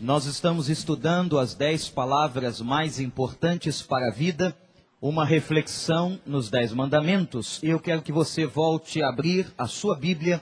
Nós estamos estudando as dez palavras mais importantes para a vida, uma reflexão nos dez mandamentos. Eu quero que você volte a abrir a sua Bíblia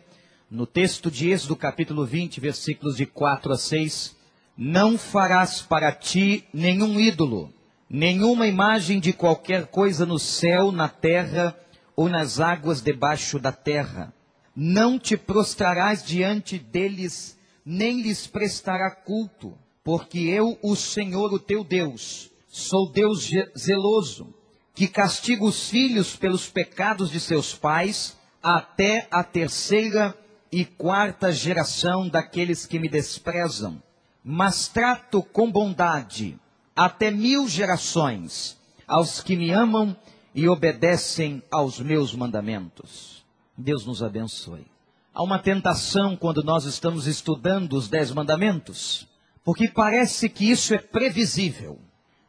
no texto de Êxodo, capítulo 20, versículos de 4 a 6. Não farás para ti nenhum ídolo, nenhuma imagem de qualquer coisa no céu, na terra ou nas águas debaixo da terra. Não te prostrarás diante deles nem lhes prestará culto, porque eu, o Senhor, o teu Deus, sou Deus zeloso, que castiga os filhos pelos pecados de seus pais, até a terceira e quarta geração daqueles que me desprezam. Mas trato com bondade até mil gerações aos que me amam e obedecem aos meus mandamentos. Deus nos abençoe. Há uma tentação quando nós estamos estudando os Dez Mandamentos, porque parece que isso é previsível.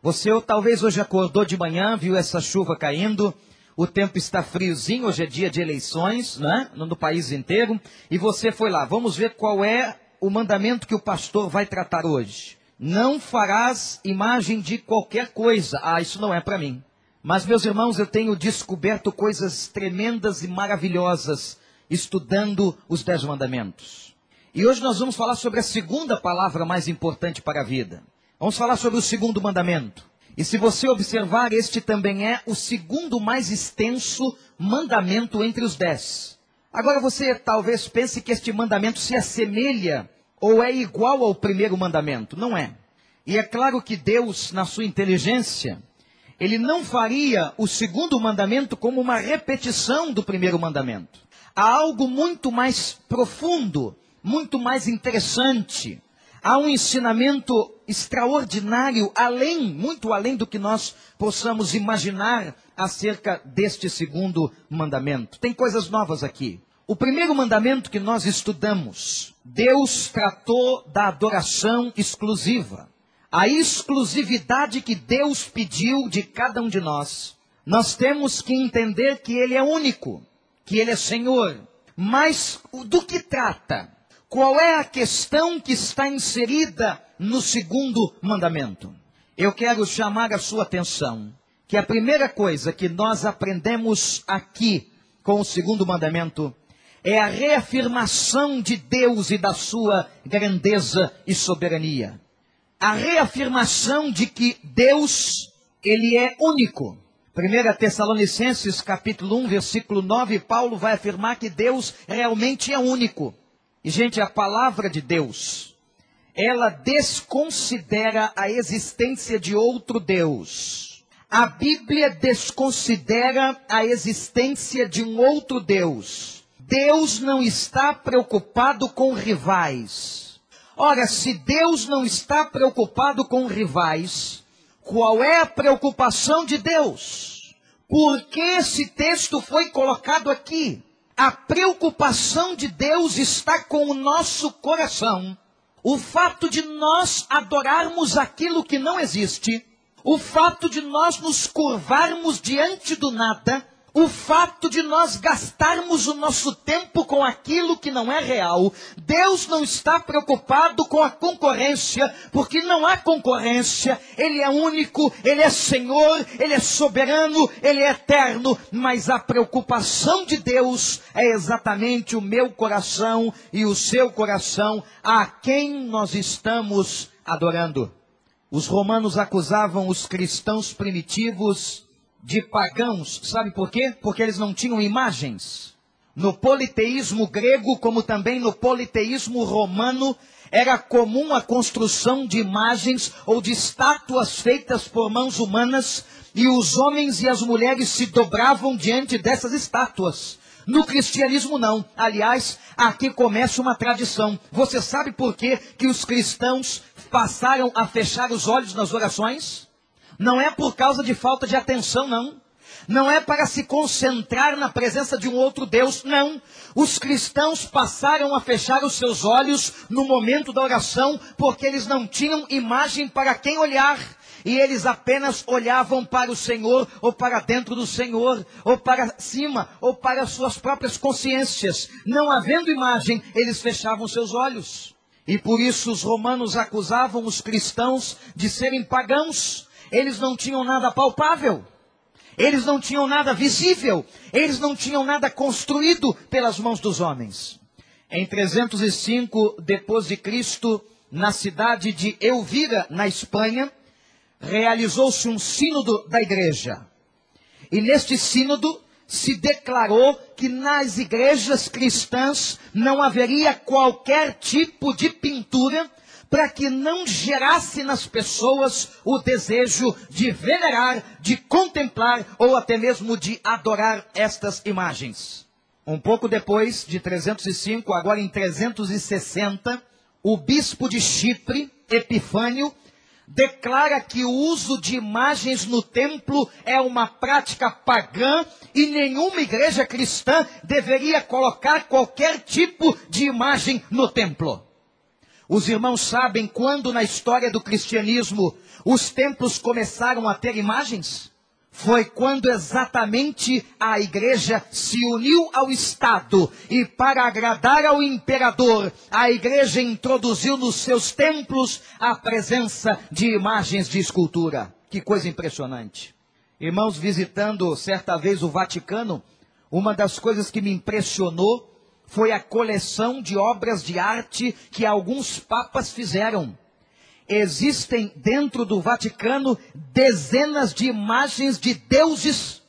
Você ou talvez hoje acordou de manhã, viu essa chuva caindo, o tempo está friozinho, hoje é dia de eleições, né? No país inteiro, e você foi lá. Vamos ver qual é o mandamento que o pastor vai tratar hoje. Não farás imagem de qualquer coisa. Ah, isso não é para mim. Mas, meus irmãos, eu tenho descoberto coisas tremendas e maravilhosas estudando os Dez Mandamentos. E hoje nós vamos falar sobre a segunda palavra mais importante para a vida. Vamos falar sobre o segundo mandamento. E se você observar, este também é o segundo mais extenso mandamento entre os dez. Agora você talvez pense que este mandamento se assemelha ou é igual ao primeiro mandamento. Não é. E é claro que Deus, na sua inteligência, ele não faria o segundo mandamento como uma repetição do primeiro mandamento há algo muito mais profundo, muito mais interessante. Há um ensinamento extraordinário, além, muito além do que nós possamos imaginar acerca deste segundo mandamento. Tem coisas novas aqui. O primeiro mandamento que nós estudamos, Deus tratou da adoração exclusiva. A exclusividade que Deus pediu de cada um de nós. Nós temos que entender que Ele é único que Ele é Senhor. Mas do que trata? Qual é a questão que está inserida no segundo mandamento? Eu quero chamar a sua atenção que a primeira coisa que nós aprendemos aqui com o segundo mandamento é a reafirmação de Deus e da sua grandeza e soberania. A reafirmação de que Deus, ele é único. 1 Tessalonicenses capítulo 1, versículo 9, Paulo vai afirmar que Deus realmente é único. E, gente, a palavra de Deus, ela desconsidera a existência de outro Deus. A Bíblia desconsidera a existência de um outro Deus. Deus não está preocupado com rivais. Ora, se Deus não está preocupado com rivais, qual é a preocupação de Deus? Por que esse texto foi colocado aqui? A preocupação de Deus está com o nosso coração. O fato de nós adorarmos aquilo que não existe, o fato de nós nos curvarmos diante do nada, o fato de nós gastarmos o nosso tempo com aquilo que não é real, Deus não está preocupado com a concorrência, porque não há concorrência, Ele é único, Ele é Senhor, Ele é soberano, Ele é eterno, mas a preocupação de Deus é exatamente o meu coração e o seu coração, a quem nós estamos adorando. Os romanos acusavam os cristãos primitivos de pagãos, sabe por quê? Porque eles não tinham imagens. No politeísmo grego, como também no politeísmo romano, era comum a construção de imagens ou de estátuas feitas por mãos humanas, e os homens e as mulheres se dobravam diante dessas estátuas. No cristianismo não. Aliás, aqui começa uma tradição. Você sabe por que, que os cristãos passaram a fechar os olhos nas orações? Não é por causa de falta de atenção, não. Não é para se concentrar na presença de um outro Deus, não. Os cristãos passaram a fechar os seus olhos no momento da oração, porque eles não tinham imagem para quem olhar. E eles apenas olhavam para o Senhor, ou para dentro do Senhor, ou para cima, ou para suas próprias consciências. Não havendo imagem, eles fechavam seus olhos. E por isso os romanos acusavam os cristãos de serem pagãos. Eles não tinham nada palpável. Eles não tinham nada visível. Eles não tinham nada construído pelas mãos dos homens. Em 305 depois de Cristo, na cidade de Elvira, na Espanha, realizou-se um sínodo da igreja. E neste sínodo se declarou que nas igrejas cristãs não haveria qualquer tipo de pintura para que não gerasse nas pessoas o desejo de venerar, de contemplar ou até mesmo de adorar estas imagens. Um pouco depois de 305, agora em 360, o bispo de Chipre, Epifânio, declara que o uso de imagens no templo é uma prática pagã e nenhuma igreja cristã deveria colocar qualquer tipo de imagem no templo. Os irmãos sabem quando na história do cristianismo os templos começaram a ter imagens? foi quando exatamente a igreja se uniu ao Estado e, para agradar ao imperador, a igreja introduziu nos seus templos a presença de imagens de escultura. Que coisa impressionante. Irmãos, visitando certa vez o Vaticano, uma das coisas que me impressionou foi a coleção de obras de arte que alguns papas fizeram existem dentro do Vaticano dezenas de imagens de deuses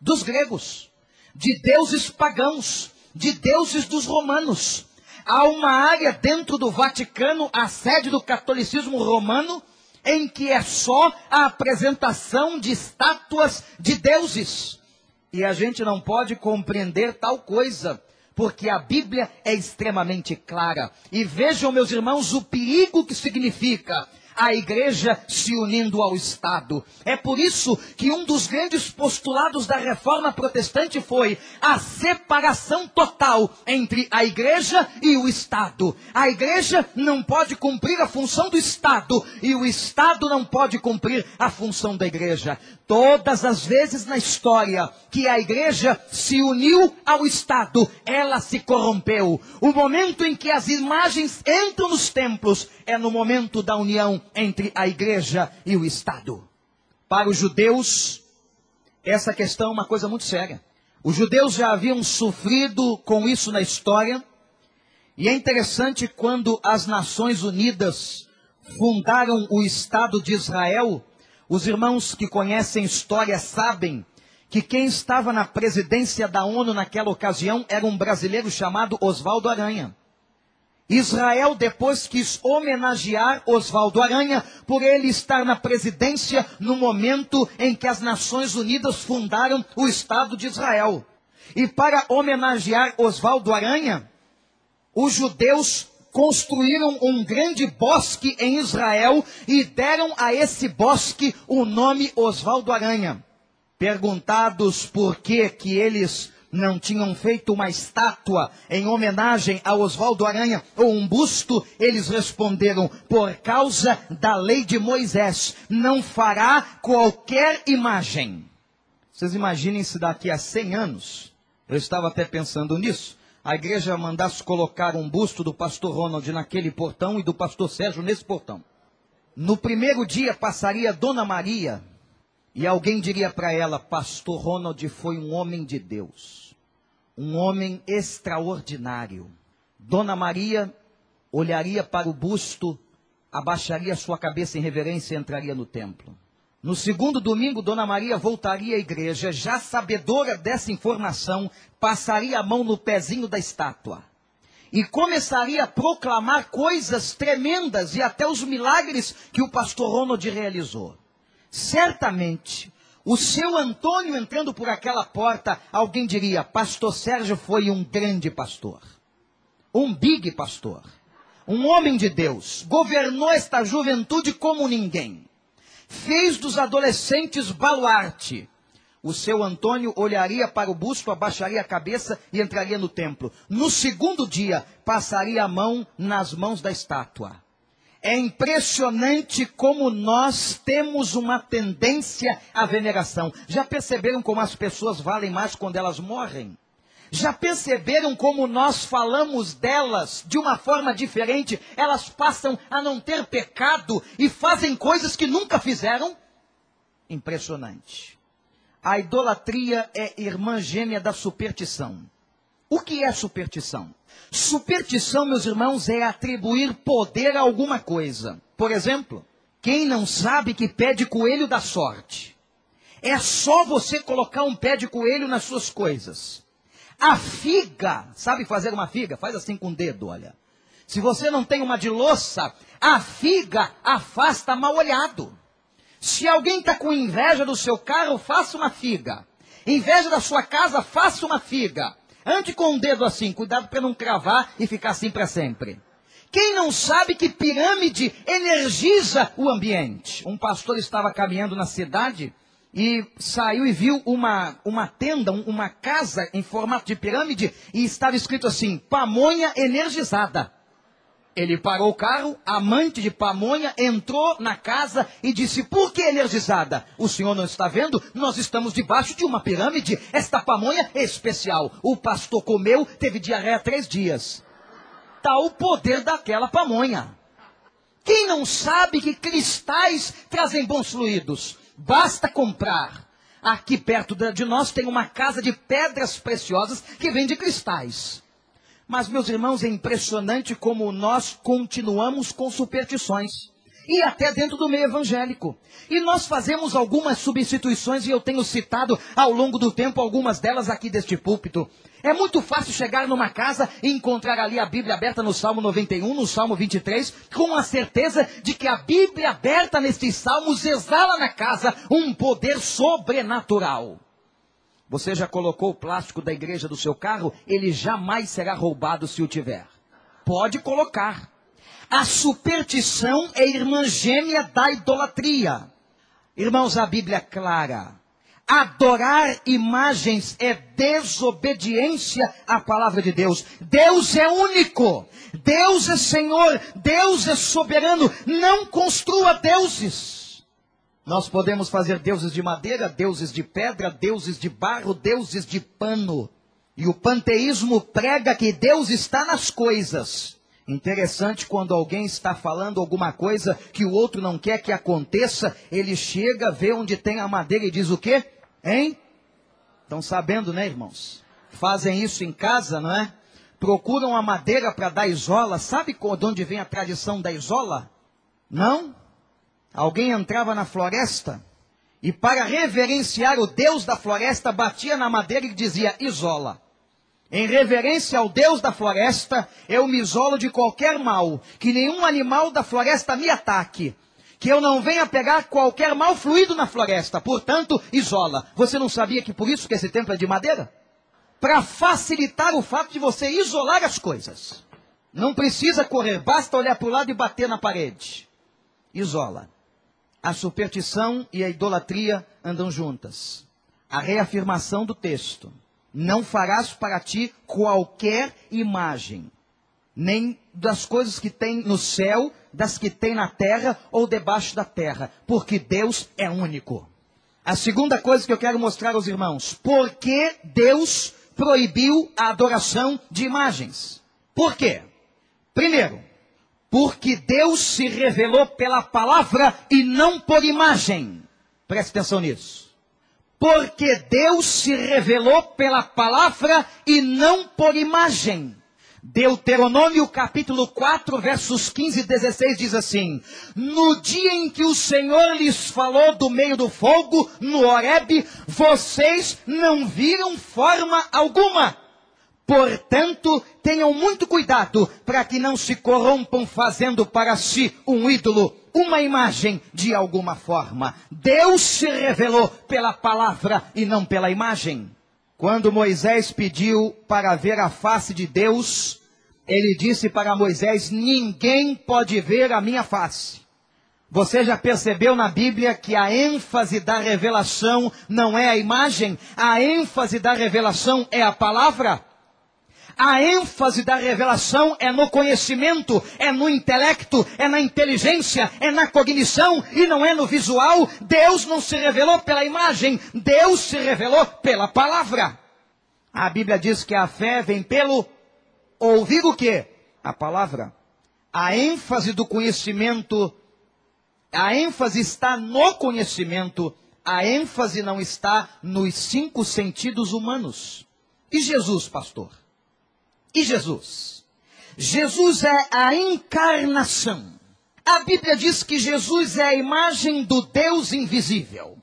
dos gregos, de deuses pagãos, de deuses dos romanos. Há uma área dentro do Vaticano, a sede do catolicismo romano, em que é só a apresentação de estátuas de deuses. E a gente não pode compreender tal coisa porque a Bíblia é extremamente clara. E vejam, meus irmãos, o perigo que significa a igreja se unindo ao Estado. É por isso que um dos grandes postulados da reforma protestante foi a separação total entre a igreja e o Estado. A igreja não pode cumprir a função do Estado e o Estado não pode cumprir a função da igreja. Todas as vezes na história que a igreja se uniu ao Estado, ela se corrompeu. O momento em que as imagens entram nos templos é no momento da união entre a igreja e o Estado. Para os judeus, essa questão é uma coisa muito séria. Os judeus já haviam sofrido com isso na história, e é interessante quando as Nações Unidas fundaram o Estado de Israel, os irmãos que conhecem história sabem que quem estava na presidência da ONU naquela ocasião era um brasileiro chamado Oswaldo Aranha. Israel depois quis homenagear Oswaldo Aranha por ele estar na presidência no momento em que as Nações Unidas fundaram o Estado de Israel. E para homenagear Oswaldo Aranha, os judeus construíram um grande bosque em Israel e deram a esse bosque o nome Oswaldo Aranha. Perguntados por que que eles não tinham feito uma estátua em homenagem a Oswaldo Aranha ou um busto, eles responderam: por causa da lei de Moisés, não fará qualquer imagem. Vocês imaginem se daqui a 100 anos, eu estava até pensando nisso, a igreja mandasse colocar um busto do pastor Ronald naquele portão e do pastor Sérgio nesse portão. No primeiro dia passaria Dona Maria e alguém diria para ela: Pastor Ronald foi um homem de Deus, um homem extraordinário. Dona Maria olharia para o busto, abaixaria sua cabeça em reverência e entraria no templo. No segundo domingo, Dona Maria voltaria à igreja, já sabedora dessa informação, passaria a mão no pezinho da estátua e começaria a proclamar coisas tremendas e até os milagres que o pastor Ronald realizou. Certamente, o seu Antônio entrando por aquela porta, alguém diria: Pastor Sérgio foi um grande pastor, um big pastor, um homem de Deus, governou esta juventude como ninguém fez dos adolescentes baluarte. O seu Antônio olharia para o busto, abaixaria a cabeça e entraria no templo. No segundo dia, passaria a mão nas mãos da estátua. É impressionante como nós temos uma tendência à veneração. Já perceberam como as pessoas valem mais quando elas morrem? Já perceberam como nós falamos delas de uma forma diferente? Elas passam a não ter pecado e fazem coisas que nunca fizeram? Impressionante. A idolatria é irmã gêmea da superstição. O que é superstição? Superstição, meus irmãos, é atribuir poder a alguma coisa. Por exemplo, quem não sabe que pé de coelho dá sorte? É só você colocar um pé de coelho nas suas coisas. A figa, sabe fazer uma figa? Faz assim com o dedo, olha. Se você não tem uma de louça, a figa afasta mal olhado. Se alguém está com inveja do seu carro, faça uma figa. Inveja da sua casa, faça uma figa. Ande com o dedo assim, cuidado para não cravar e ficar assim para sempre. Quem não sabe que pirâmide energiza o ambiente? Um pastor estava caminhando na cidade e saiu e viu uma, uma tenda, uma casa em formato de pirâmide e estava escrito assim: pamonha energizada. Ele parou o carro, amante de pamonha, entrou na casa e disse: Por que energizada? O senhor não está vendo? Nós estamos debaixo de uma pirâmide. Esta pamonha é especial. O pastor comeu, teve diarreia três dias. Está o poder daquela pamonha. Quem não sabe que cristais trazem bons fluidos? Basta comprar. Aqui perto de nós tem uma casa de pedras preciosas que vende cristais. Mas, meus irmãos, é impressionante como nós continuamos com superstições. E até dentro do meio evangélico. E nós fazemos algumas substituições, e eu tenho citado ao longo do tempo algumas delas aqui deste púlpito. É muito fácil chegar numa casa e encontrar ali a Bíblia aberta no Salmo 91, no Salmo 23, com a certeza de que a Bíblia aberta nestes salmos exala na casa um poder sobrenatural. Você já colocou o plástico da igreja do seu carro? Ele jamais será roubado se o tiver. Pode colocar. A superstição é irmã gêmea da idolatria. Irmãos, a Bíblia é clara. Adorar imagens é desobediência à palavra de Deus. Deus é único. Deus é Senhor. Deus é soberano. Não construa deuses. Nós podemos fazer deuses de madeira, deuses de pedra, deuses de barro, deuses de pano. E o panteísmo prega que Deus está nas coisas. Interessante quando alguém está falando alguma coisa que o outro não quer que aconteça, ele chega, vê onde tem a madeira e diz o quê? Hein? Estão sabendo, né, irmãos? Fazem isso em casa, não é? Procuram a madeira para dar isola. Sabe de onde vem a tradição da isola? Não? Alguém entrava na floresta e, para reverenciar o Deus da floresta, batia na madeira e dizia: isola. Em reverência ao Deus da floresta, eu me isolo de qualquer mal, que nenhum animal da floresta me ataque que eu não venha pegar qualquer mal fluido na floresta. Portanto, isola. Você não sabia que por isso que esse templo é de madeira? Para facilitar o fato de você isolar as coisas. Não precisa correr, basta olhar para o lado e bater na parede. Isola. A superstição e a idolatria andam juntas. A reafirmação do texto. Não farás para ti qualquer imagem, nem das coisas que tem no céu, das que tem na terra ou debaixo da terra, porque Deus é único. A segunda coisa que eu quero mostrar aos irmãos, por que Deus proibiu a adoração de imagens? Por quê? Primeiro, porque Deus se revelou pela palavra e não por imagem. Preste atenção nisso. Porque Deus se revelou pela palavra e não por imagem. Deuteronômio capítulo 4, versos 15 e 16 diz assim: No dia em que o Senhor lhes falou do meio do fogo, no Horebe, vocês não viram forma alguma. Portanto, tenham muito cuidado para que não se corrompam fazendo para si um ídolo, uma imagem de alguma forma. Deus se revelou pela palavra e não pela imagem. Quando Moisés pediu para ver a face de Deus, ele disse para Moisés: Ninguém pode ver a minha face. Você já percebeu na Bíblia que a ênfase da revelação não é a imagem, a ênfase da revelação é a palavra? A ênfase da revelação é no conhecimento, é no intelecto, é na inteligência, é na cognição e não é no visual. Deus não se revelou pela imagem, Deus se revelou pela palavra. A Bíblia diz que a fé vem pelo ouvir o quê? A palavra. A ênfase do conhecimento, a ênfase está no conhecimento, a ênfase não está nos cinco sentidos humanos. E Jesus, pastor? E Jesus? Jesus é a encarnação. A Bíblia diz que Jesus é a imagem do Deus invisível.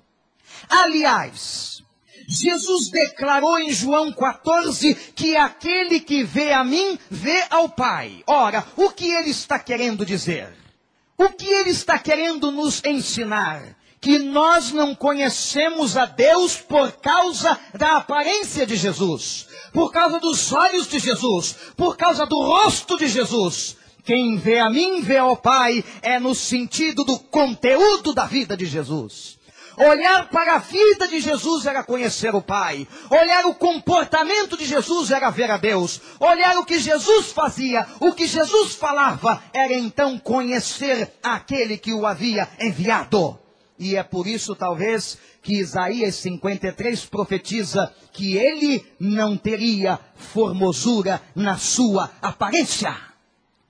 Aliás, Jesus declarou em João 14 que aquele que vê a mim, vê ao Pai. Ora, o que ele está querendo dizer? O que ele está querendo nos ensinar? Que nós não conhecemos a Deus por causa da aparência de Jesus, por causa dos olhos de Jesus, por causa do rosto de Jesus. Quem vê a mim, vê ao Pai, é no sentido do conteúdo da vida de Jesus. Olhar para a vida de Jesus era conhecer o Pai. Olhar o comportamento de Jesus era ver a Deus. Olhar o que Jesus fazia, o que Jesus falava, era então conhecer aquele que o havia enviado. E é por isso, talvez, que Isaías 53 profetiza que ele não teria formosura na sua aparência.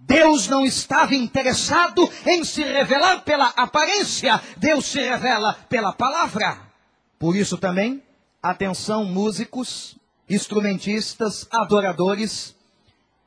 Deus não estava interessado em se revelar pela aparência, Deus se revela pela palavra. Por isso também, atenção músicos, instrumentistas, adoradores,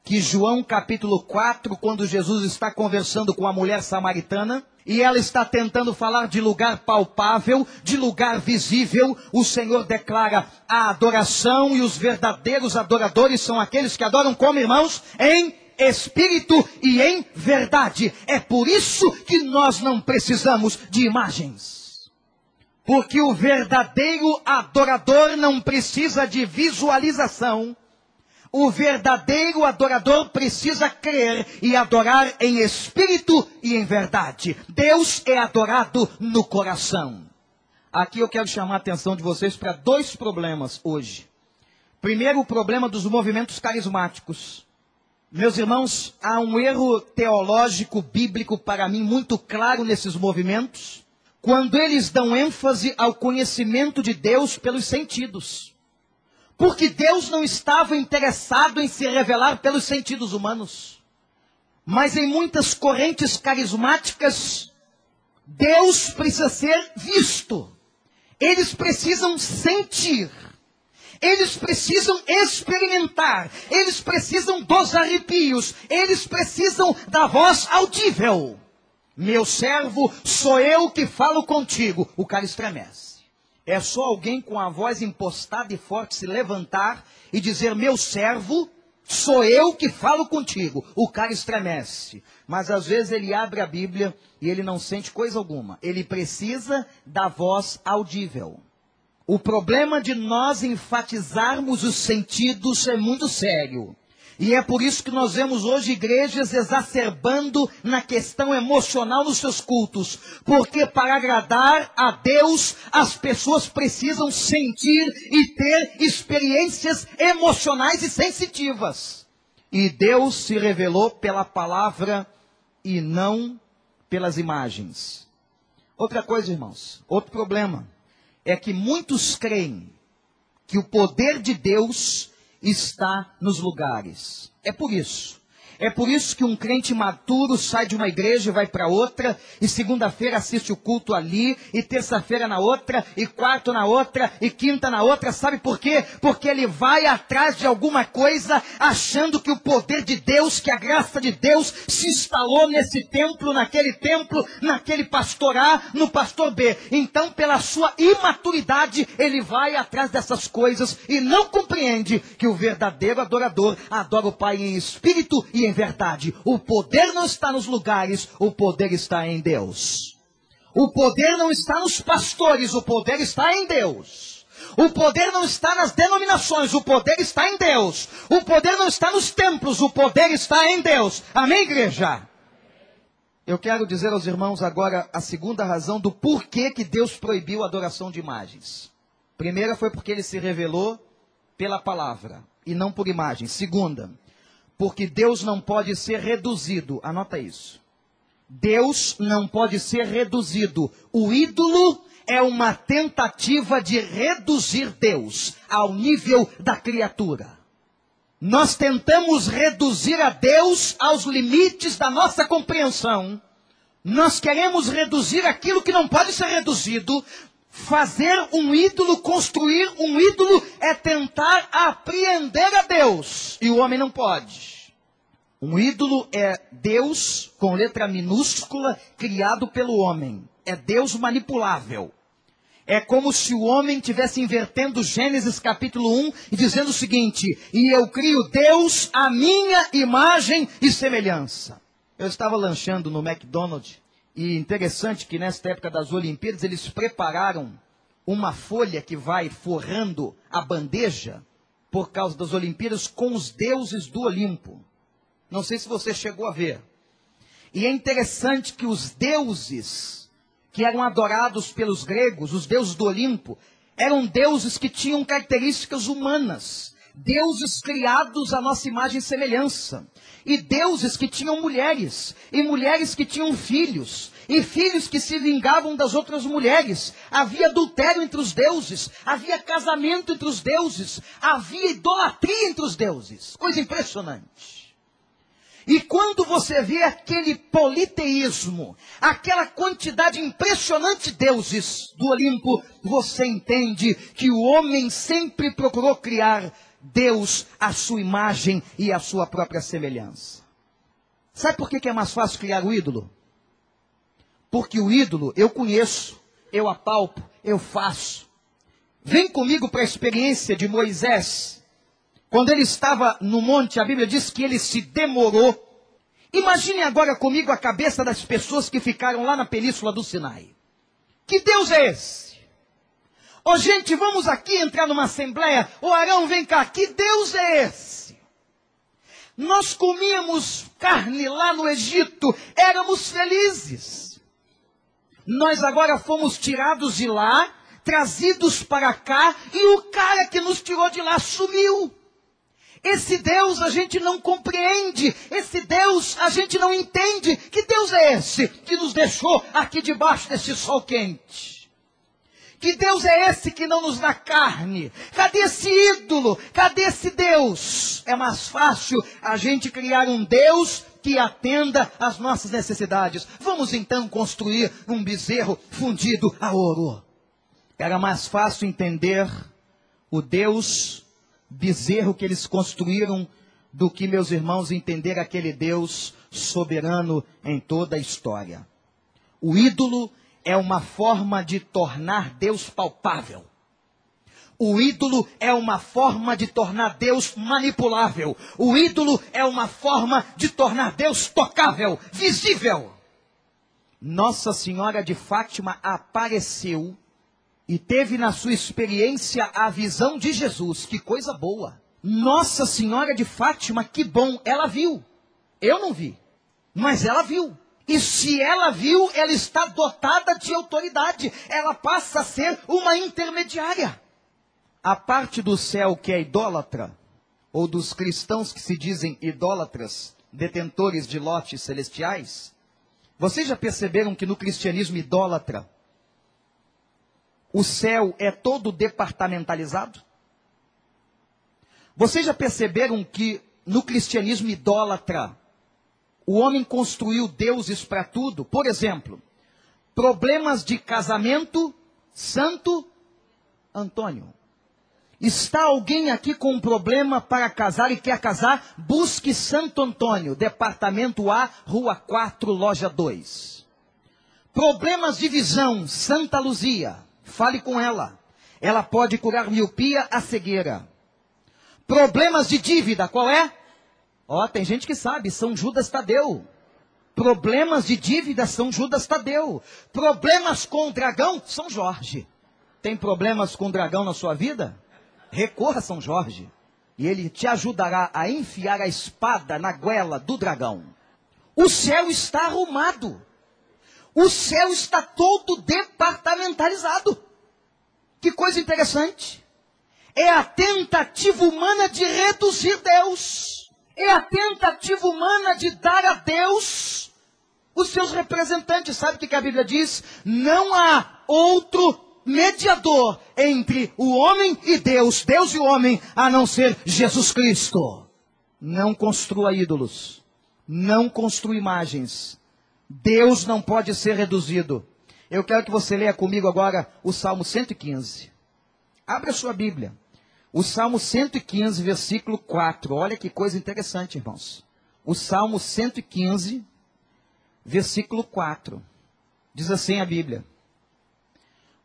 que João capítulo 4, quando Jesus está conversando com a mulher samaritana, e ela está tentando falar de lugar palpável, de lugar visível, o Senhor declara a adoração e os verdadeiros adoradores são aqueles que adoram como irmãos em espírito e em verdade. É por isso que nós não precisamos de imagens. Porque o verdadeiro adorador não precisa de visualização. O verdadeiro adorador precisa crer e adorar em espírito e em verdade. Deus é adorado no coração. Aqui eu quero chamar a atenção de vocês para dois problemas hoje. Primeiro, o problema dos movimentos carismáticos. Meus irmãos, há um erro teológico bíblico para mim muito claro nesses movimentos, quando eles dão ênfase ao conhecimento de Deus pelos sentidos. Porque Deus não estava interessado em se revelar pelos sentidos humanos. Mas em muitas correntes carismáticas, Deus precisa ser visto. Eles precisam sentir. Eles precisam experimentar, eles precisam dos arrepios, eles precisam da voz audível. Meu servo, sou eu que falo contigo. O cara estremece. É só alguém com a voz impostada e forte se levantar e dizer: Meu servo, sou eu que falo contigo. O cara estremece. Mas às vezes ele abre a Bíblia e ele não sente coisa alguma. Ele precisa da voz audível. O problema de nós enfatizarmos os sentidos é muito sério. E é por isso que nós vemos hoje igrejas exacerbando na questão emocional nos seus cultos. Porque para agradar a Deus, as pessoas precisam sentir e ter experiências emocionais e sensitivas. E Deus se revelou pela palavra e não pelas imagens. Outra coisa, irmãos, outro problema é que muitos creem que o poder de Deus está nos lugares. É por isso é por isso que um crente maturo sai de uma igreja e vai para outra, e segunda-feira assiste o culto ali, e terça-feira na outra, e quarto na outra, e quinta na outra. Sabe por quê? Porque ele vai atrás de alguma coisa, achando que o poder de Deus, que a graça de Deus se instalou nesse templo, naquele templo, naquele pastor A, no pastor B. Então, pela sua imaturidade, ele vai atrás dessas coisas e não compreende que o verdadeiro adorador adora o Pai em espírito e em verdade. O poder não está nos lugares, o poder está em Deus. O poder não está nos pastores, o poder está em Deus. O poder não está nas denominações, o poder está em Deus. O poder não está nos templos, o poder está em Deus. Amém, igreja? Eu quero dizer aos irmãos agora a segunda razão do porquê que Deus proibiu a adoração de imagens. Primeira foi porque ele se revelou pela palavra e não por imagem. Segunda, porque Deus não pode ser reduzido. Anota isso. Deus não pode ser reduzido. O ídolo é uma tentativa de reduzir Deus ao nível da criatura. Nós tentamos reduzir a Deus aos limites da nossa compreensão. Nós queremos reduzir aquilo que não pode ser reduzido. Fazer um ídolo, construir um ídolo, é tentar apreender a Deus. E o homem não pode. Um ídolo é Deus, com letra minúscula, criado pelo homem. É Deus manipulável. É como se o homem tivesse invertendo Gênesis capítulo 1 e dizendo o seguinte: E eu crio Deus a minha imagem e semelhança. Eu estava lanchando no McDonald's e interessante que nesta época das Olimpíadas eles prepararam uma folha que vai forrando a bandeja por causa das Olimpíadas com os deuses do Olimpo. Não sei se você chegou a ver. E é interessante que os deuses que eram adorados pelos gregos, os deuses do Olimpo, eram deuses que tinham características humanas, deuses criados à nossa imagem e semelhança, e deuses que tinham mulheres, e mulheres que tinham filhos, e filhos que se vingavam das outras mulheres. Havia adultério entre os deuses, havia casamento entre os deuses, havia idolatria entre os deuses. Coisa impressionante. E quando você vê aquele politeísmo, aquela quantidade impressionante de deuses do Olimpo, você entende que o homem sempre procurou criar Deus à sua imagem e à sua própria semelhança. Sabe por que é mais fácil criar o ídolo? Porque o ídolo eu conheço, eu apalpo, eu faço. Vem comigo para a experiência de Moisés quando ele estava no monte, a Bíblia diz que ele se demorou. Imagine agora comigo a cabeça das pessoas que ficaram lá na península do Sinai. Que Deus é esse? Ô oh, gente, vamos aqui entrar numa assembleia. Ô oh, Arão, vem cá. Que Deus é esse? Nós comíamos carne lá no Egito, éramos felizes. Nós agora fomos tirados de lá, trazidos para cá, e o cara que nos tirou de lá sumiu. Esse Deus a gente não compreende, esse Deus a gente não entende. Que Deus é esse que nos deixou aqui debaixo desse sol quente? Que Deus é esse que não nos dá carne? Cadê esse ídolo? Cadê esse Deus? É mais fácil a gente criar um Deus que atenda às nossas necessidades. Vamos então construir um bezerro fundido a ouro. Era mais fácil entender o Deus bezerro que eles construíram do que, meus irmãos, entender aquele Deus soberano em toda a história. O ídolo é uma forma de tornar Deus palpável. O ídolo é uma forma de tornar Deus manipulável. O ídolo é uma forma de tornar Deus tocável, visível. Nossa Senhora de Fátima apareceu e teve na sua experiência a visão de Jesus. Que coisa boa! Nossa Senhora de Fátima, que bom! Ela viu. Eu não vi, mas ela viu. E se ela viu, ela está dotada de autoridade. Ela passa a ser uma intermediária. A parte do céu que é idólatra, ou dos cristãos que se dizem idólatras, detentores de lotes celestiais, vocês já perceberam que no cristianismo idólatra, o céu é todo departamentalizado? Vocês já perceberam que no cristianismo idólatra, o homem construiu deuses para tudo? Por exemplo, problemas de casamento, Santo Antônio. Está alguém aqui com um problema para casar e quer casar? Busque Santo Antônio, departamento A, rua 4, loja 2. Problemas de visão, Santa Luzia. Fale com ela. Ela pode curar miopia, a cegueira. Problemas de dívida, qual é? Ó, tem gente que sabe, São Judas Tadeu. Problemas de dívida, São Judas Tadeu. Problemas com o dragão, São Jorge. Tem problemas com o dragão na sua vida? Recorra a São Jorge. E ele te ajudará a enfiar a espada na goela do dragão. O céu está arrumado. O céu está todo departamentalizado. Que coisa interessante. É a tentativa humana de reduzir Deus. É a tentativa humana de dar a Deus os seus representantes. Sabe o que a Bíblia diz? Não há outro mediador entre o homem e Deus, Deus e o homem, a não ser Jesus Cristo. Não construa ídolos, não construa imagens. Deus não pode ser reduzido. Eu quero que você leia comigo agora o Salmo 115. Abra sua Bíblia. O Salmo 115, versículo 4. Olha que coisa interessante, irmãos. O Salmo 115, versículo 4. Diz assim a Bíblia: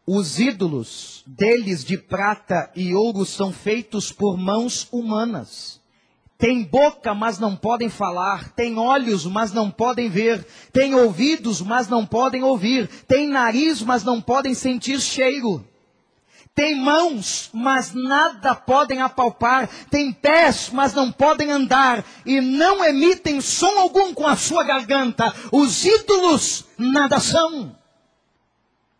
Os ídolos deles de prata e ouro são feitos por mãos humanas. Tem boca, mas não podem falar. Tem olhos, mas não podem ver. Tem ouvidos, mas não podem ouvir. Tem nariz, mas não podem sentir cheiro. Tem mãos, mas nada podem apalpar. Tem pés, mas não podem andar. E não emitem som algum com a sua garganta. Os ídolos nada são.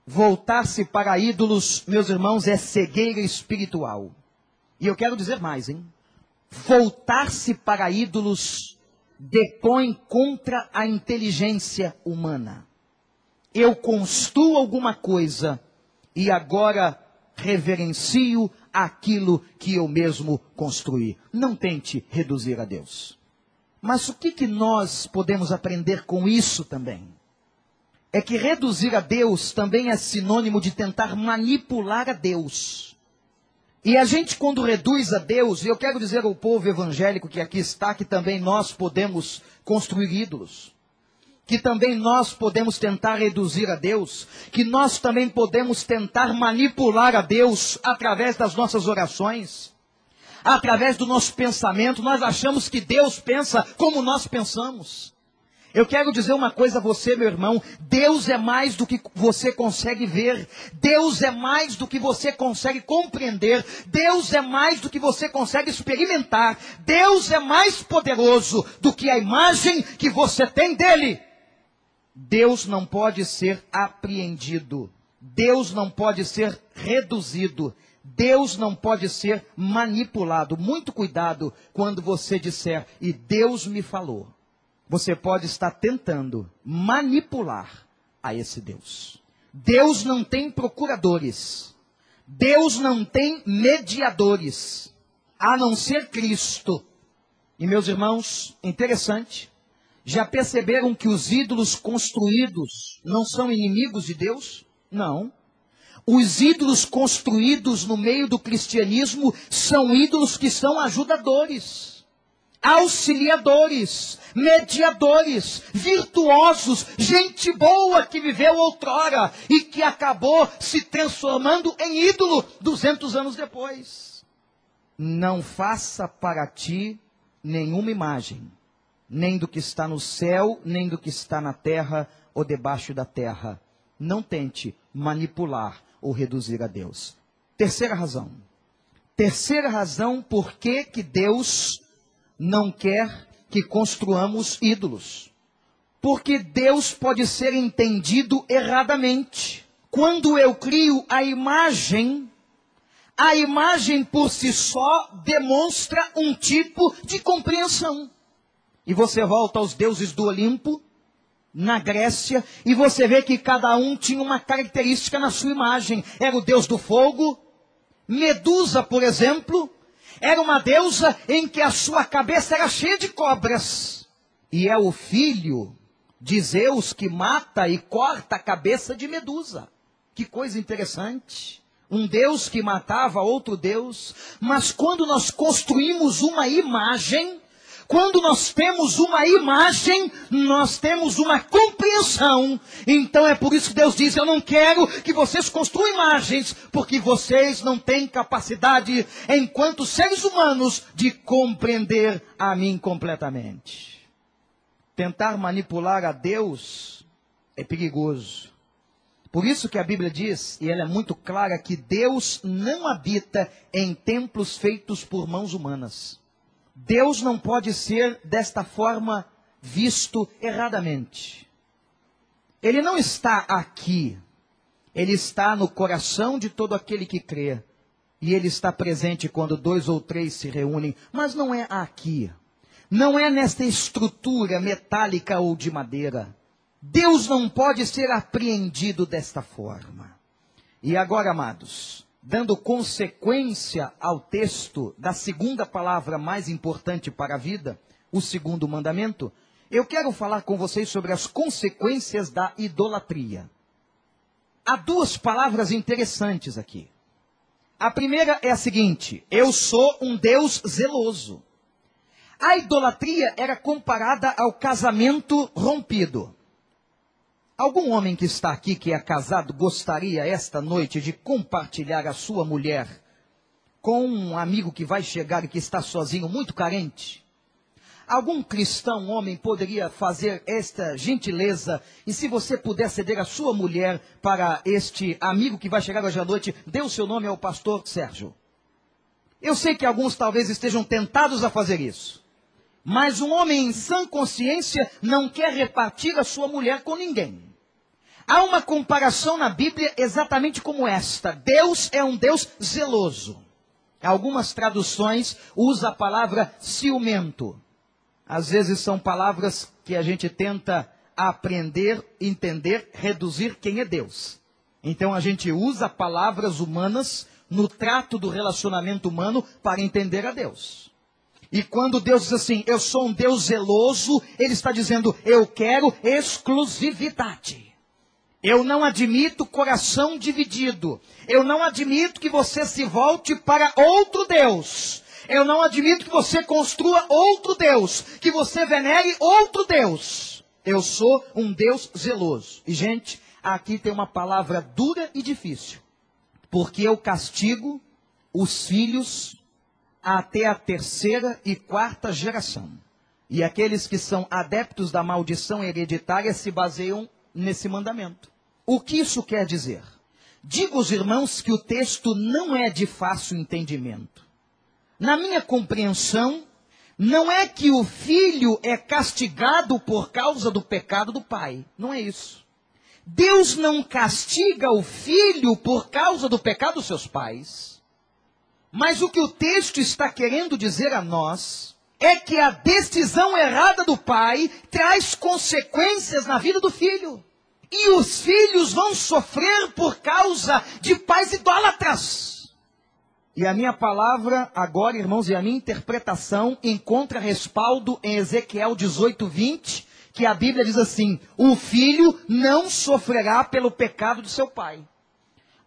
Voltar-se para ídolos, meus irmãos, é cegueira espiritual. E eu quero dizer mais, hein? Voltar-se para ídolos depõe contra a inteligência humana. Eu construo alguma coisa e agora reverencio aquilo que eu mesmo construí. Não tente reduzir a Deus. Mas o que, que nós podemos aprender com isso também? É que reduzir a Deus também é sinônimo de tentar manipular a Deus. E a gente, quando reduz a Deus, e eu quero dizer ao povo evangélico que aqui está, que também nós podemos construir ídolos que também nós podemos tentar reduzir a Deus, que nós também podemos tentar manipular a Deus através das nossas orações, através do nosso pensamento. Nós achamos que Deus pensa como nós pensamos. Eu quero dizer uma coisa a você, meu irmão: Deus é mais do que você consegue ver, Deus é mais do que você consegue compreender, Deus é mais do que você consegue experimentar, Deus é mais poderoso do que a imagem que você tem dele. Deus não pode ser apreendido. Deus não pode ser reduzido. Deus não pode ser manipulado. Muito cuidado quando você disser, e Deus me falou. Você pode estar tentando manipular a esse Deus. Deus não tem procuradores. Deus não tem mediadores, a não ser Cristo. E meus irmãos, interessante, já perceberam que os ídolos construídos não são inimigos de Deus? Não. Os ídolos construídos no meio do cristianismo são ídolos que são ajudadores, auxiliadores, mediadores, virtuosos, gente boa que viveu outrora e que acabou se transformando em ídolo 200 anos depois. Não faça para ti nenhuma imagem nem do que está no céu, nem do que está na terra ou debaixo da terra. Não tente manipular ou reduzir a Deus. Terceira razão. Terceira razão por que, que Deus não quer que construamos ídolos. Porque Deus pode ser entendido erradamente. Quando eu crio a imagem, a imagem por si só demonstra um tipo de compreensão. E você volta aos deuses do Olimpo, na Grécia, e você vê que cada um tinha uma característica na sua imagem. Era o deus do fogo. Medusa, por exemplo, era uma deusa em que a sua cabeça era cheia de cobras. E é o filho de Zeus que mata e corta a cabeça de Medusa. Que coisa interessante. Um Deus que matava outro Deus, mas quando nós construímos uma imagem, quando nós temos uma imagem, nós temos uma compreensão. Então é por isso que Deus diz: Eu não quero que vocês construam imagens, porque vocês não têm capacidade, enquanto seres humanos, de compreender a mim completamente. Tentar manipular a Deus é perigoso. Por isso que a Bíblia diz, e ela é muito clara, que Deus não habita em templos feitos por mãos humanas. Deus não pode ser desta forma visto erradamente. Ele não está aqui, ele está no coração de todo aquele que crê. E ele está presente quando dois ou três se reúnem, mas não é aqui. Não é nesta estrutura metálica ou de madeira. Deus não pode ser apreendido desta forma. E agora, amados, dando consequência ao texto da segunda palavra mais importante para a vida, o segundo mandamento, eu quero falar com vocês sobre as consequências da idolatria. Há duas palavras interessantes aqui. A primeira é a seguinte: eu sou um Deus zeloso. A idolatria era comparada ao casamento rompido. Algum homem que está aqui, que é casado, gostaria esta noite de compartilhar a sua mulher com um amigo que vai chegar e que está sozinho, muito carente? Algum cristão homem poderia fazer esta gentileza e se você puder ceder a sua mulher para este amigo que vai chegar hoje à noite, dê o seu nome ao pastor Sérgio. Eu sei que alguns talvez estejam tentados a fazer isso. Mas um homem em sã consciência não quer repartir a sua mulher com ninguém. Há uma comparação na Bíblia exatamente como esta. Deus é um Deus zeloso. Algumas traduções usam a palavra ciumento. Às vezes são palavras que a gente tenta aprender, entender, reduzir quem é Deus. Então a gente usa palavras humanas no trato do relacionamento humano para entender a Deus. E quando Deus diz assim, eu sou um Deus zeloso, Ele está dizendo, eu quero exclusividade. Eu não admito coração dividido. Eu não admito que você se volte para outro Deus. Eu não admito que você construa outro Deus, que você venere outro Deus. Eu sou um Deus zeloso. E, gente, aqui tem uma palavra dura e difícil. Porque eu castigo os filhos até a terceira e quarta geração. E aqueles que são adeptos da maldição hereditária se baseiam nesse mandamento. O que isso quer dizer? Digo aos irmãos que o texto não é de fácil entendimento. Na minha compreensão, não é que o filho é castigado por causa do pecado do pai. Não é isso. Deus não castiga o filho por causa do pecado dos seus pais. Mas o que o texto está querendo dizer a nós é que a decisão errada do pai traz consequências na vida do filho. E os filhos vão sofrer por causa de pais idólatras. E a minha palavra, agora, irmãos, e a minha interpretação encontra respaldo em Ezequiel 18, 20, que a Bíblia diz assim: o filho não sofrerá pelo pecado de seu pai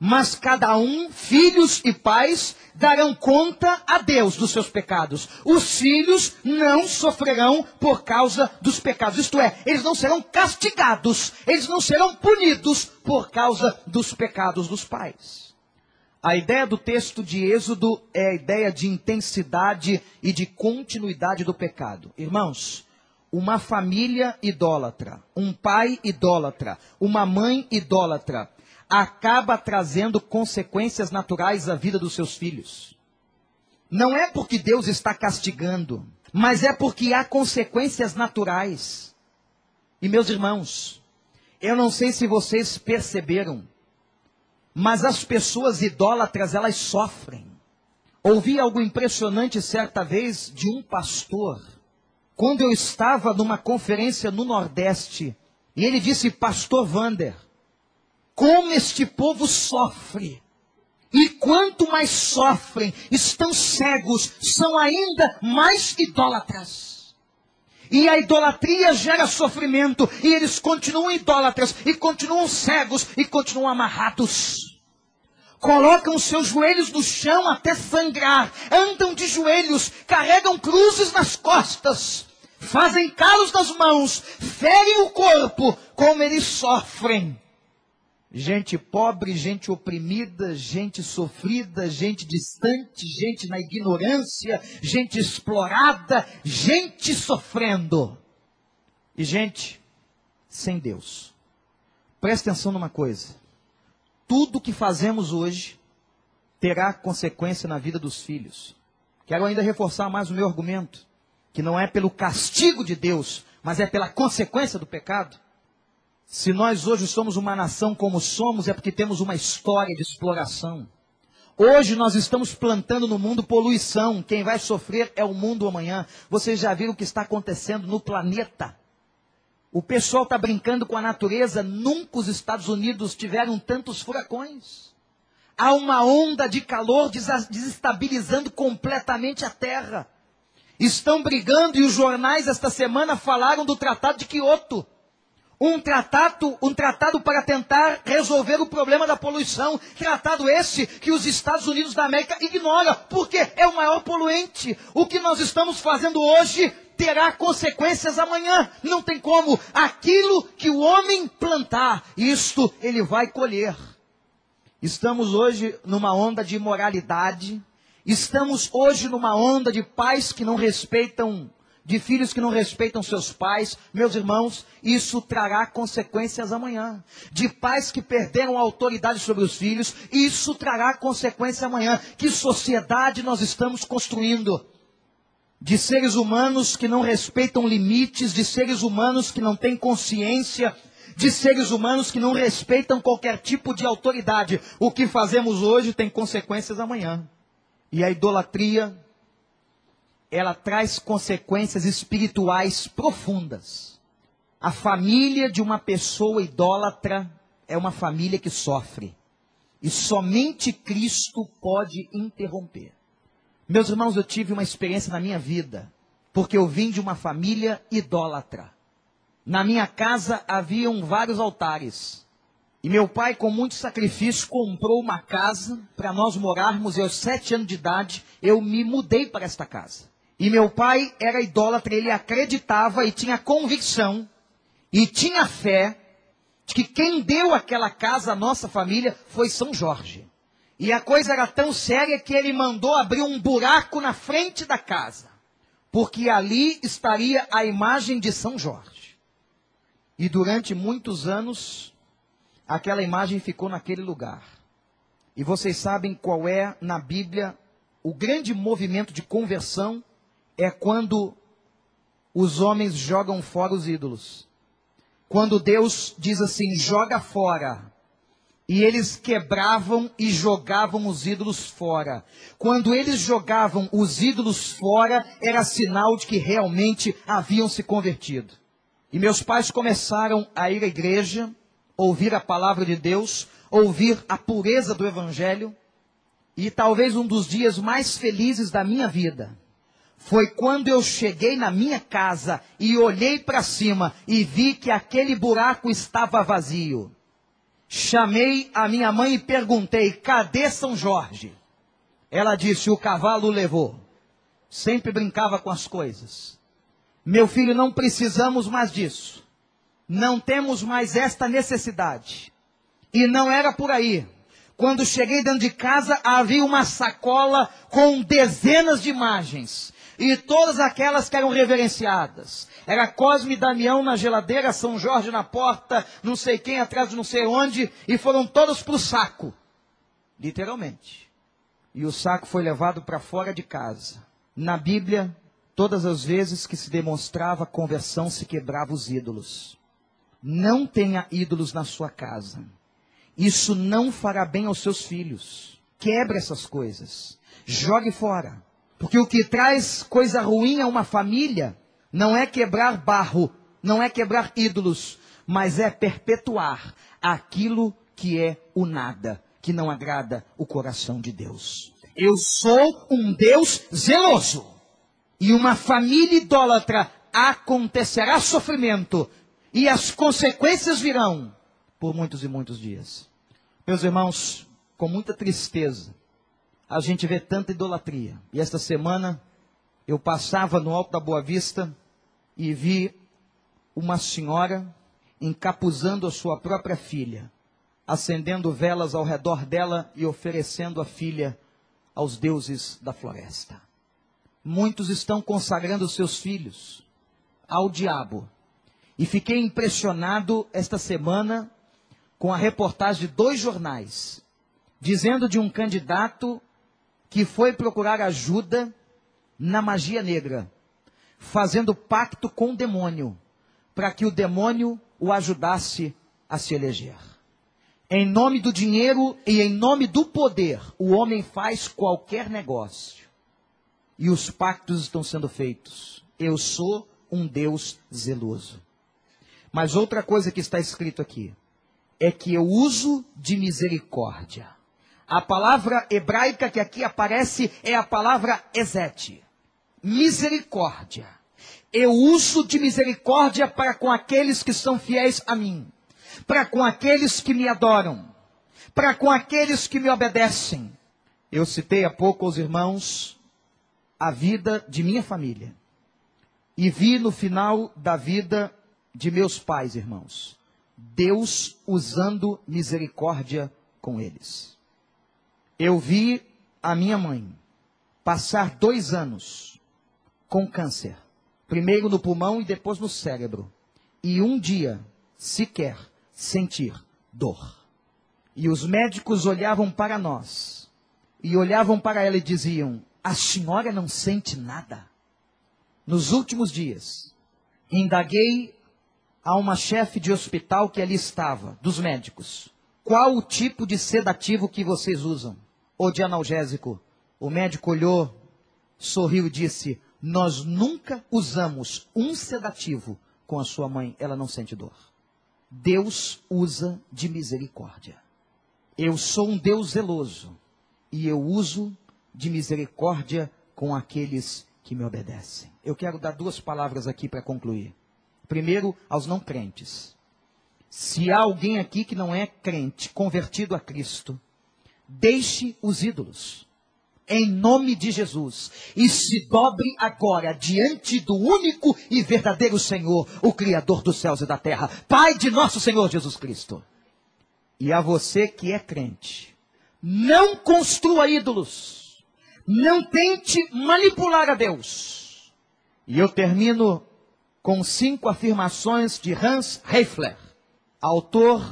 mas cada um, filhos e pais, darão conta a Deus dos seus pecados. Os filhos não sofrerão por causa dos pecados, isto é, eles não serão castigados, eles não serão punidos por causa dos pecados dos pais. A ideia do texto de Êxodo é a ideia de intensidade e de continuidade do pecado. Irmãos, uma família idólatra, um pai idólatra, uma mãe idólatra, acaba trazendo consequências naturais à vida dos seus filhos. Não é porque Deus está castigando, mas é porque há consequências naturais. E meus irmãos, eu não sei se vocês perceberam, mas as pessoas idólatras elas sofrem. Ouvi algo impressionante certa vez de um pastor, quando eu estava numa conferência no Nordeste, e ele disse: Pastor Vander, como este povo sofre. E quanto mais sofrem, estão cegos, são ainda mais idólatras. E a idolatria gera sofrimento, e eles continuam idólatras, e continuam cegos, e continuam amarrados. Colocam seus joelhos no chão até sangrar, andam de joelhos, carregam cruzes nas costas, fazem calos nas mãos, ferem o corpo, como eles sofrem gente pobre, gente oprimida, gente sofrida, gente distante, gente na ignorância, gente explorada, gente sofrendo. E gente sem Deus. Presta atenção numa coisa. Tudo que fazemos hoje terá consequência na vida dos filhos. Quero ainda reforçar mais o meu argumento, que não é pelo castigo de Deus, mas é pela consequência do pecado. Se nós hoje somos uma nação como somos, é porque temos uma história de exploração. Hoje nós estamos plantando no mundo poluição. Quem vai sofrer é o mundo amanhã. Vocês já viram o que está acontecendo no planeta? O pessoal está brincando com a natureza. Nunca os Estados Unidos tiveram tantos furacões. Há uma onda de calor desestabilizando completamente a Terra. Estão brigando e os jornais esta semana falaram do Tratado de Quioto. Um tratado, um tratado para tentar resolver o problema da poluição. Tratado esse que os Estados Unidos da América ignora, porque é o maior poluente. O que nós estamos fazendo hoje terá consequências amanhã. Não tem como. Aquilo que o homem plantar, isto ele vai colher. Estamos hoje numa onda de imoralidade. Estamos hoje numa onda de pais que não respeitam, de filhos que não respeitam seus pais. Meus irmãos, isso trará consequências amanhã. De pais que perderam a autoridade sobre os filhos, isso trará consequência amanhã. Que sociedade nós estamos construindo? de seres humanos que não respeitam limites, de seres humanos que não têm consciência, de seres humanos que não respeitam qualquer tipo de autoridade. O que fazemos hoje tem consequências amanhã. E a idolatria, ela traz consequências espirituais profundas. A família de uma pessoa idólatra é uma família que sofre. E somente Cristo pode interromper. Meus irmãos, eu tive uma experiência na minha vida, porque eu vim de uma família idólatra. Na minha casa haviam vários altares. E meu pai, com muito sacrifício, comprou uma casa para nós morarmos. E aos sete anos de idade, eu me mudei para esta casa. E meu pai era idólatra, ele acreditava e tinha convicção e tinha fé de que quem deu aquela casa à nossa família foi São Jorge. E a coisa era tão séria que ele mandou abrir um buraco na frente da casa, porque ali estaria a imagem de São Jorge. E durante muitos anos, aquela imagem ficou naquele lugar. E vocês sabem qual é na Bíblia o grande movimento de conversão é quando os homens jogam fora os ídolos. Quando Deus diz assim: joga fora e eles quebravam e jogavam os ídolos fora. Quando eles jogavam os ídolos fora, era sinal de que realmente haviam se convertido. E meus pais começaram a ir à igreja, ouvir a palavra de Deus, ouvir a pureza do Evangelho. E talvez um dos dias mais felizes da minha vida foi quando eu cheguei na minha casa e olhei para cima e vi que aquele buraco estava vazio. Chamei a minha mãe e perguntei: cadê São Jorge? Ela disse: o cavalo levou. Sempre brincava com as coisas. Meu filho, não precisamos mais disso. Não temos mais esta necessidade. E não era por aí. Quando cheguei dentro de casa, havia uma sacola com dezenas de imagens. E todas aquelas que eram reverenciadas. Era Cosme e Damião na geladeira, São Jorge na porta, não sei quem atrás de não sei onde, e foram todos para o saco. Literalmente. E o saco foi levado para fora de casa. Na Bíblia, todas as vezes que se demonstrava conversão, se quebrava os ídolos. Não tenha ídolos na sua casa. Isso não fará bem aos seus filhos. Quebre essas coisas. Jogue fora. Porque o que traz coisa ruim a uma família não é quebrar barro, não é quebrar ídolos, mas é perpetuar aquilo que é o nada, que não agrada o coração de Deus. Eu sou um Deus zeloso. E uma família idólatra acontecerá sofrimento, e as consequências virão por muitos e muitos dias. Meus irmãos, com muita tristeza, a gente vê tanta idolatria. E esta semana eu passava no alto da Boa Vista e vi uma senhora encapuzando a sua própria filha, acendendo velas ao redor dela e oferecendo a filha aos deuses da floresta. Muitos estão consagrando seus filhos ao diabo. E fiquei impressionado esta semana com a reportagem de dois jornais, dizendo de um candidato que foi procurar ajuda na magia negra, fazendo pacto com o demônio, para que o demônio o ajudasse a se eleger. Em nome do dinheiro e em nome do poder, o homem faz qualquer negócio. E os pactos estão sendo feitos. Eu sou um Deus zeloso. Mas outra coisa que está escrito aqui é que eu uso de misericórdia. A palavra hebraica que aqui aparece é a palavra exete. Misericórdia. Eu uso de misericórdia para com aqueles que são fiéis a mim, para com aqueles que me adoram, para com aqueles que me obedecem. Eu citei há pouco aos irmãos a vida de minha família. E vi no final da vida de meus pais, irmãos, Deus usando misericórdia com eles. Eu vi a minha mãe passar dois anos com câncer, primeiro no pulmão e depois no cérebro, e um dia sequer sentir dor. E os médicos olhavam para nós, e olhavam para ela e diziam: A senhora não sente nada. Nos últimos dias, indaguei a uma chefe de hospital que ali estava, dos médicos. Qual o tipo de sedativo que vocês usam? Ou de analgésico? O médico olhou, sorriu e disse: Nós nunca usamos um sedativo com a sua mãe, ela não sente dor. Deus usa de misericórdia. Eu sou um Deus zeloso e eu uso de misericórdia com aqueles que me obedecem. Eu quero dar duas palavras aqui para concluir. Primeiro, aos não crentes. Se há alguém aqui que não é crente, convertido a Cristo, deixe os ídolos. Em nome de Jesus. E se dobre agora diante do único e verdadeiro Senhor, o Criador dos céus e da terra, Pai de nosso Senhor Jesus Cristo. E a você que é crente, não construa ídolos. Não tente manipular a Deus. E eu termino com cinco afirmações de Hans Heifler, autor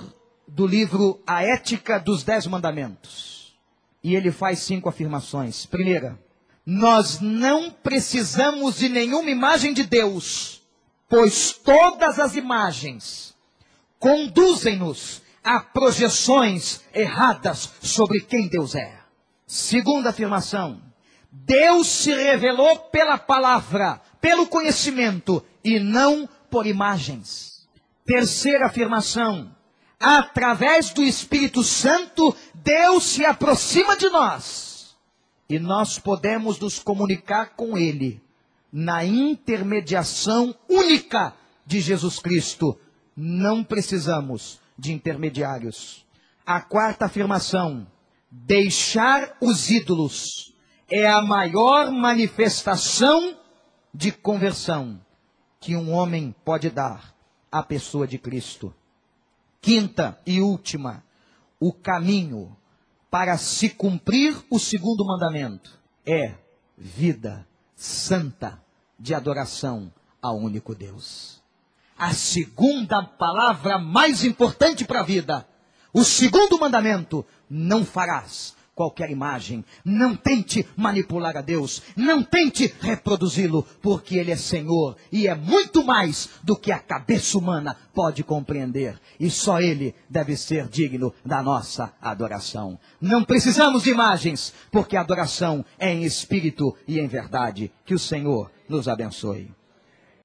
do livro A Ética dos Dez Mandamentos. E ele faz cinco afirmações. Primeira, nós não precisamos de nenhuma imagem de Deus, pois todas as imagens conduzem-nos a projeções erradas sobre quem Deus é. Segunda afirmação, Deus se revelou pela palavra, pelo conhecimento e não por imagens. Terceira afirmação: através do Espírito Santo, Deus se aproxima de nós e nós podemos nos comunicar com Ele na intermediação única de Jesus Cristo. Não precisamos de intermediários. A quarta afirmação: deixar os ídolos é a maior manifestação de conversão que um homem pode dar à pessoa de Cristo. Quinta e última, o caminho para se cumprir o segundo mandamento é vida santa de adoração ao único Deus. A segunda palavra mais importante para a vida, o segundo mandamento, não farás qualquer imagem. Não tente manipular a Deus. Não tente reproduzi-lo, porque Ele é Senhor e é muito mais do que a cabeça humana pode compreender. E só Ele deve ser digno da nossa adoração. Não precisamos de imagens, porque a adoração é em espírito e em verdade. Que o Senhor nos abençoe.